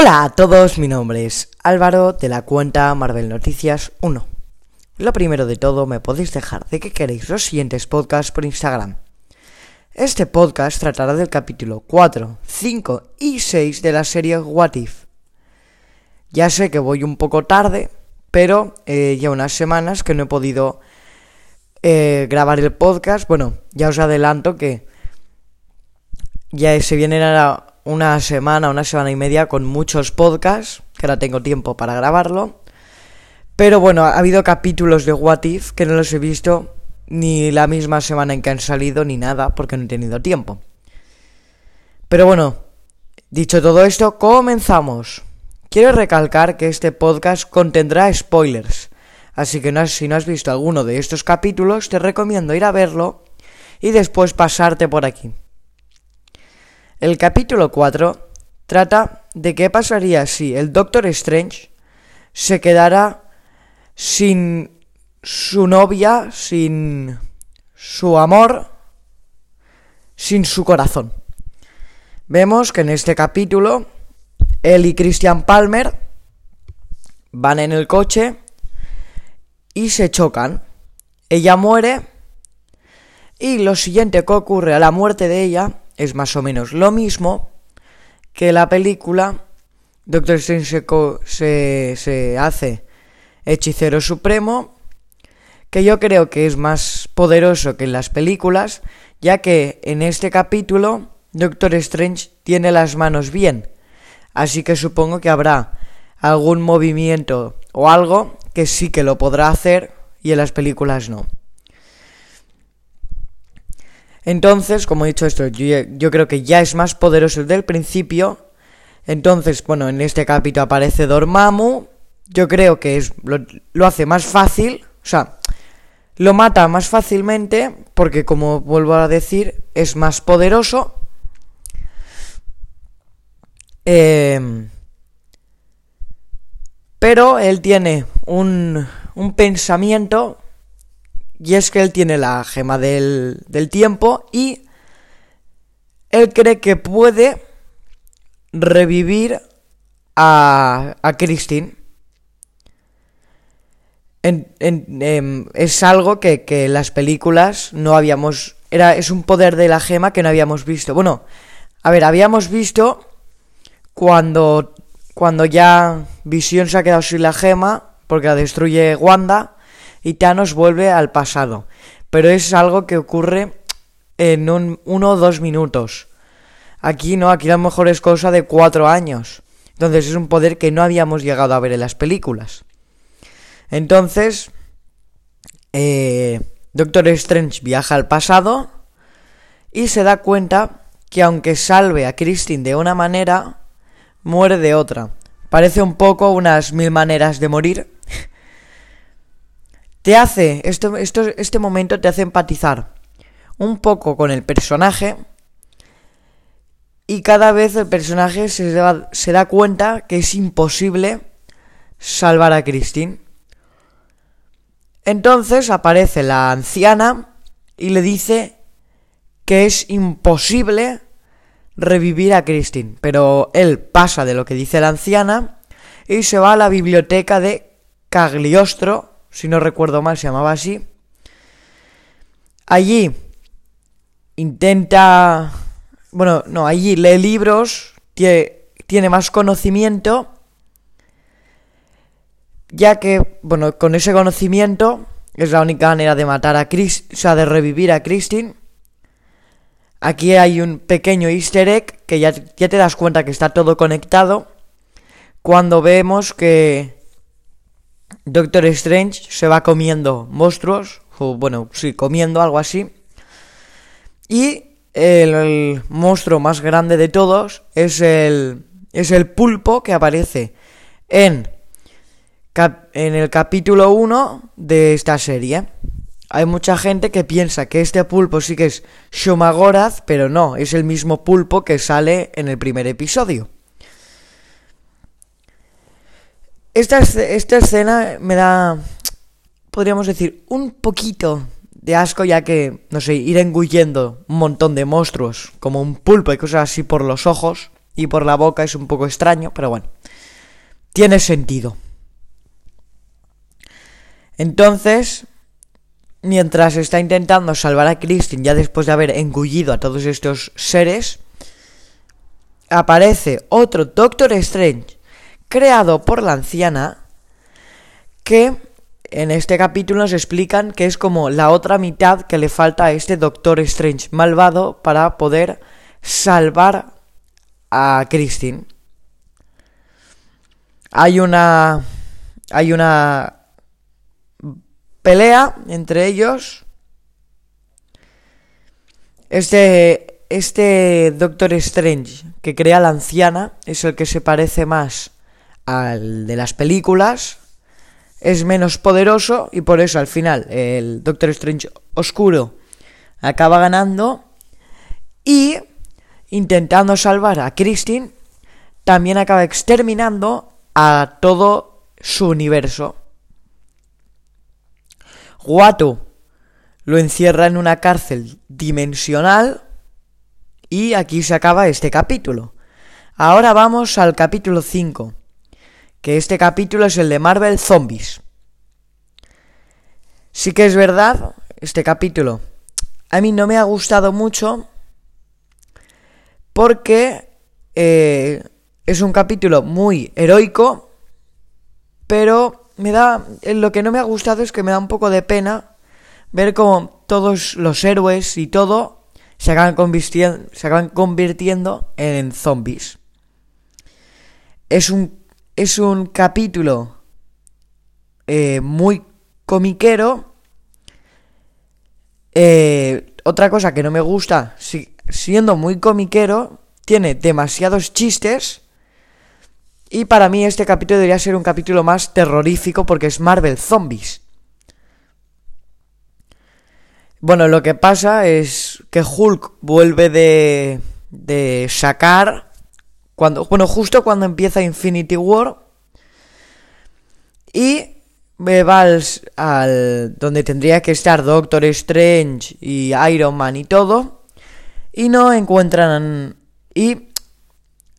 Hola a todos, mi nombre es Álvaro de la cuenta Marvel Noticias 1. Lo primero de todo, me podéis dejar de que queréis los siguientes podcasts por Instagram. Este podcast tratará del capítulo 4, 5 y 6 de la serie What If. Ya sé que voy un poco tarde, pero eh, ya unas semanas que no he podido eh, grabar el podcast. Bueno, ya os adelanto que ya se vienen a una semana, una semana y media con muchos podcasts, que ahora tengo tiempo para grabarlo. Pero bueno, ha habido capítulos de What If que no los he visto ni la misma semana en que han salido ni nada porque no he tenido tiempo. Pero bueno, dicho todo esto, comenzamos. Quiero recalcar que este podcast contendrá spoilers, así que si no has visto alguno de estos capítulos, te recomiendo ir a verlo y después pasarte por aquí. El capítulo 4 trata de qué pasaría si el Doctor Strange se quedara sin su novia, sin su amor, sin su corazón. Vemos que en este capítulo él y Christian Palmer van en el coche y se chocan. Ella muere y lo siguiente que ocurre a la muerte de ella es más o menos lo mismo que la película Doctor Strange se, se, hace hechicero supremo, que yo creo que es más poderoso que en las películas, ya que en este capítulo Doctor Strange tiene las manos bien, así que supongo que habrá algún movimiento o algo que sí que lo podrá hacer y en las películas no. Entonces, como he dicho esto, yo, creo que ya es más poderoso del principio. Entonces, bueno, en este capítulo aparece Dormammu. Yo creo que es, lo, hace más fácil. O sea, lo mata más fácilmente. Porque, como vuelvo a decir, es más poderoso. Em, pero él tiene un, un pensamiento y es que él tiene la gema del, tiempo y él cree que puede revivir a, a Christine. Em, es algo que, que en las películas no habíamos... Era, es un poder de la gema que no habíamos visto. Bueno, a ver, habíamos visto cuando, cuando ya Visión se ha quedado sin la gema, porque la destruye Wanda, y Thanos vuelve al pasado. Pero es algo que ocurre en un, uno o dos minutos. Aquí no, aquí a lo mejor es cosa de cuatro años. Entonces es un poder que no habíamos llegado a ver en las películas. Entonces, eh, Doctor Strange viaja al pasado y se da cuenta que aunque salve a Christine de una manera, muere de otra. Parece un poco unas mil maneras de morir, te hace, esto, este momento te hace empatizar un poco con el personaje y cada vez el personaje se da, se da cuenta que es imposible salvar a Christine. Entonces aparece la anciana y le dice que es imposible revivir a Christine. Pero él pasa de lo que dice la anciana y se va a la biblioteca de Cagliostro si no recuerdo mal, se llamaba así. Allí intenta, bueno, no, allí lee libros, tiene, más conocimiento, ya que, bueno, con ese conocimiento es la única manera de matar a Chris, o sea, de revivir a Christine. Aquí hay un pequeño easter egg que ya te das cuenta que está todo conectado cuando vemos que Doctor Strange se va comiendo monstruos, o bueno, sí, comiendo algo así. Y el, monstruo más grande de todos es el, es el pulpo que aparece en, en el capítulo 1 de esta serie. Hay mucha gente que piensa que este pulpo sí que es Shomagorath, pero no, es el mismo pulpo que sale en el primer episodio. Esta, esta escena me da, podríamos decir, un poquito de asco ya que, no sé, ir engullendo un montón de monstruos, como un pulpo y cosas así por los ojos, y por la boca es un poco extraño, pero bueno, tiene sentido. Entonces, mientras está intentando salvar a Christine ya después de haber engullido a todos estos seres, aparece otro Doctor Strange creado por la anciana que en este capítulo nos explican que es como la otra mitad que le falta a este Doctor Strange malvado para poder salvar a Christine. Hay una hay una pelea entre ellos. Este, este Doctor Strange que crea la anciana es el que se parece más al de las películas. Es menos poderoso y por eso al final el Doctor Strange oscuro acaba ganando. Y intentando salvar a Christine, también acaba exterminando a todo su universo. Guato lo encierra en una cárcel dimensional y aquí se acaba este capítulo. Ahora vamos al capítulo 5, que este capítulo es el de Marvel Zombies. Sí que es verdad, este capítulo a mí no me ha gustado mucho porque eh, es un capítulo muy heroico, pero me da. Lo que no me ha gustado es que me da un poco de pena ver cómo todos los héroes y todo se se acaban convirtiendo en zombies. Es un, es un capítulo eh, muy comiquero. Eh, otra cosa que no me gusta, siendo muy comiquero, tiene demasiados chistes y para mí este capítulo debería ser un capítulo más terrorífico porque es Marvel Zombies. Bueno, lo que pasa es que Hulk vuelve de, de sacar cuando bueno, justo cuando empieza Infinity War y va al, al donde tendría que estar Doctor Strange y Iron Man y todo y no encuentran y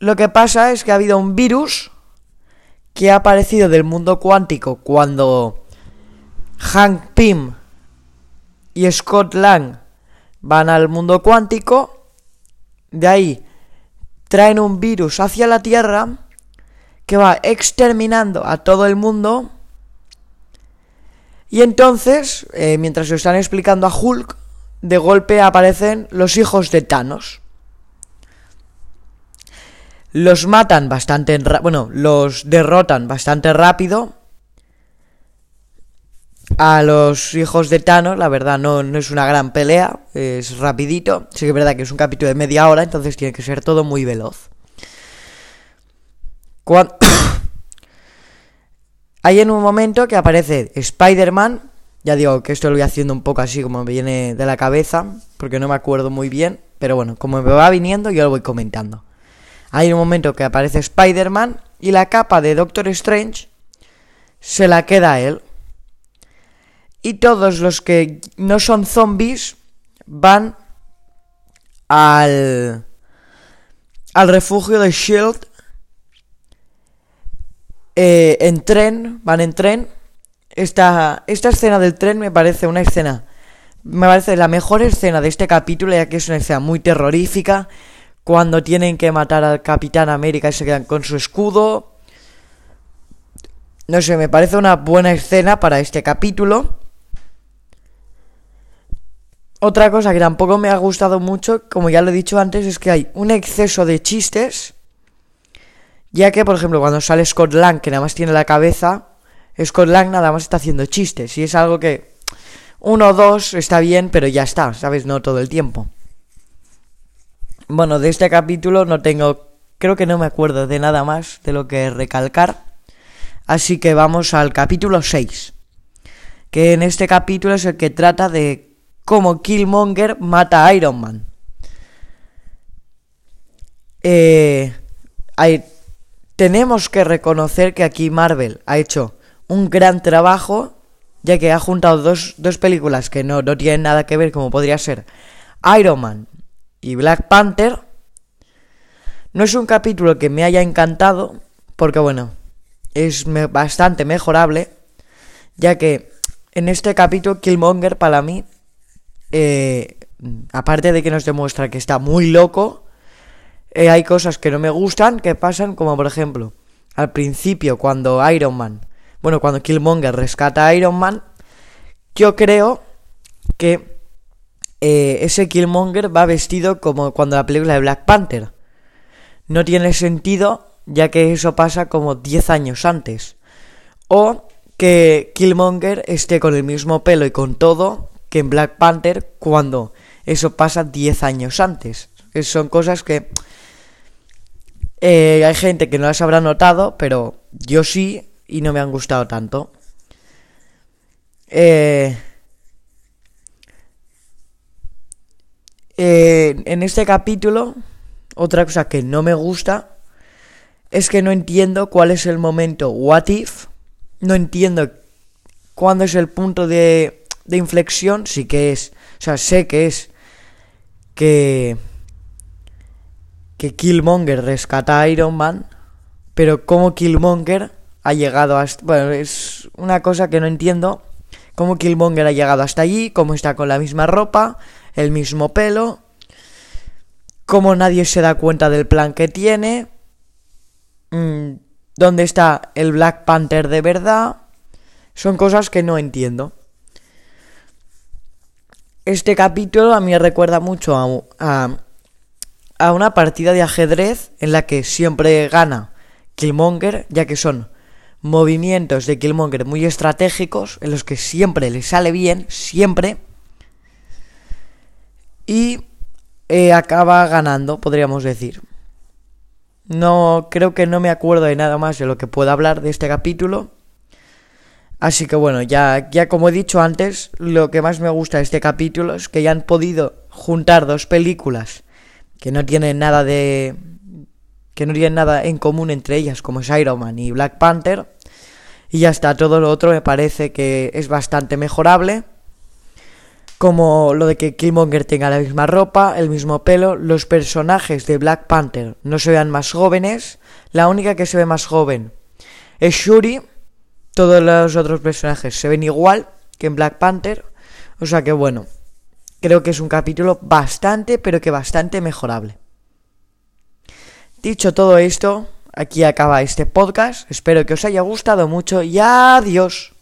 lo que pasa es que ha habido un virus que ha aparecido del mundo cuántico cuando Hank Pym y Scott Lang van al mundo cuántico. De ahí traen un virus hacia la Tierra que va exterminando a todo el mundo. Y entonces, eh, mientras lo están explicando a Hulk, de golpe aparecen los hijos de Thanos. Los matan bastante... Bueno, los derrotan bastante rápido. A los hijos de Thanos, la verdad, no, no es una gran pelea. Es rapidito. Sí que es verdad que es un capítulo de media hora, entonces tiene que ser todo muy veloz. Hay en un momento que aparece Spider-Man. Ya digo que esto lo voy haciendo un poco así como me viene de la cabeza, porque no me acuerdo muy bien. Pero bueno, como me va viniendo, yo lo voy comentando. Hay un momento que aparece Spider-Man y la capa de Doctor Strange se la queda a él. Y todos los que no son zombies van al, al refugio de Shield eh, en tren, van en tren. Esta, esta escena del tren me parece una escena, me parece la mejor escena de este capítulo, ya que es una escena muy terrorífica cuando tienen que matar al Capitán América y se quedan con su escudo. No sé, me parece una buena escena para este capítulo. Otra cosa que tampoco me ha gustado mucho, como ya lo he dicho antes, es que hay un exceso de chistes. Ya que, por ejemplo, cuando sale Scott Lang, que nada más tiene la cabeza, Scott Lang nada más está haciendo chistes. Y es algo que uno o dos está bien, pero ya está, ¿sabes? No todo el tiempo. Bueno, de este capítulo no tengo, creo que no me acuerdo de nada más de lo que recalcar. Así que vamos al capítulo 6. Que en este capítulo es el que trata de cómo Killmonger mata a Iron Man. Eh, tenemos que reconocer que aquí Marvel ha hecho un gran trabajo, ya que ha juntado dos, dos películas que no, no tienen nada que ver, como podría ser Iron Man y Black Panther, No es un capítulo que me haya encantado, porque bueno, es bastante mejorable, ya que en este capítulo Killmonger para mí, eh, aparte de que nos demuestra que está muy loco, eh, hay cosas que no me gustan que pasan, como por ejemplo, al principio cuando Iron Man, bueno, cuando Killmonger rescata a Iron Man, yo creo que eh, ese Killmonger va vestido como cuando la película de Black Panther. No tiene sentido, ya que eso pasa como 10 años antes. O que Killmonger esté con el mismo pelo y con todo que en Black Panther cuando eso pasa 10 años antes. son cosas que eh, hay gente que no las habrá notado, pero yo sí y no me han gustado tanto. Eh, eh, en este capítulo, otra cosa que no me gusta es que no entiendo cuál es el momento what if. No entiendo cuándo es el punto de, de inflexión. Sí que es, o sea, sé que es que que Killmonger rescata a Iron Man, pero cómo Killmonger ha llegado hasta... Bueno, es una cosa que no entiendo. Cómo Killmonger ha llegado hasta allí, cómo está con la misma ropa, el mismo pelo, cómo nadie se da cuenta del plan que tiene, mm, dónde está el Black Panther de verdad. Son cosas que no entiendo. Este capítulo a mí recuerda mucho a, a una partida de ajedrez en la que siempre gana Killmonger, ya que son movimientos de Killmonger muy estratégicos, en los que siempre le sale bien, siempre, y eh, acaba ganando, podríamos decir. No, creo que no me acuerdo de nada más de lo que pueda hablar de este capítulo. Así que bueno, ya, ya como he dicho antes, lo que más me gusta de este capítulo es que ya han podido juntar dos películas que no tienen nada de que no tienen nada en común entre ellas, como es Iron Man y Black Panther. Y ya está, todo lo otro me parece que es bastante mejorable. Como lo de que Killmonger tenga la misma ropa, el mismo pelo, los personajes de Black Panther no se vean más jóvenes. La única que se ve más joven es Shuri. Todos los otros personajes se ven igual que en Black Panther. O sea que bueno, Creo que es un capítulo bastante, pero que bastante mejorable. Dicho todo esto, aquí acaba este podcast. Espero que os haya gustado mucho y adiós.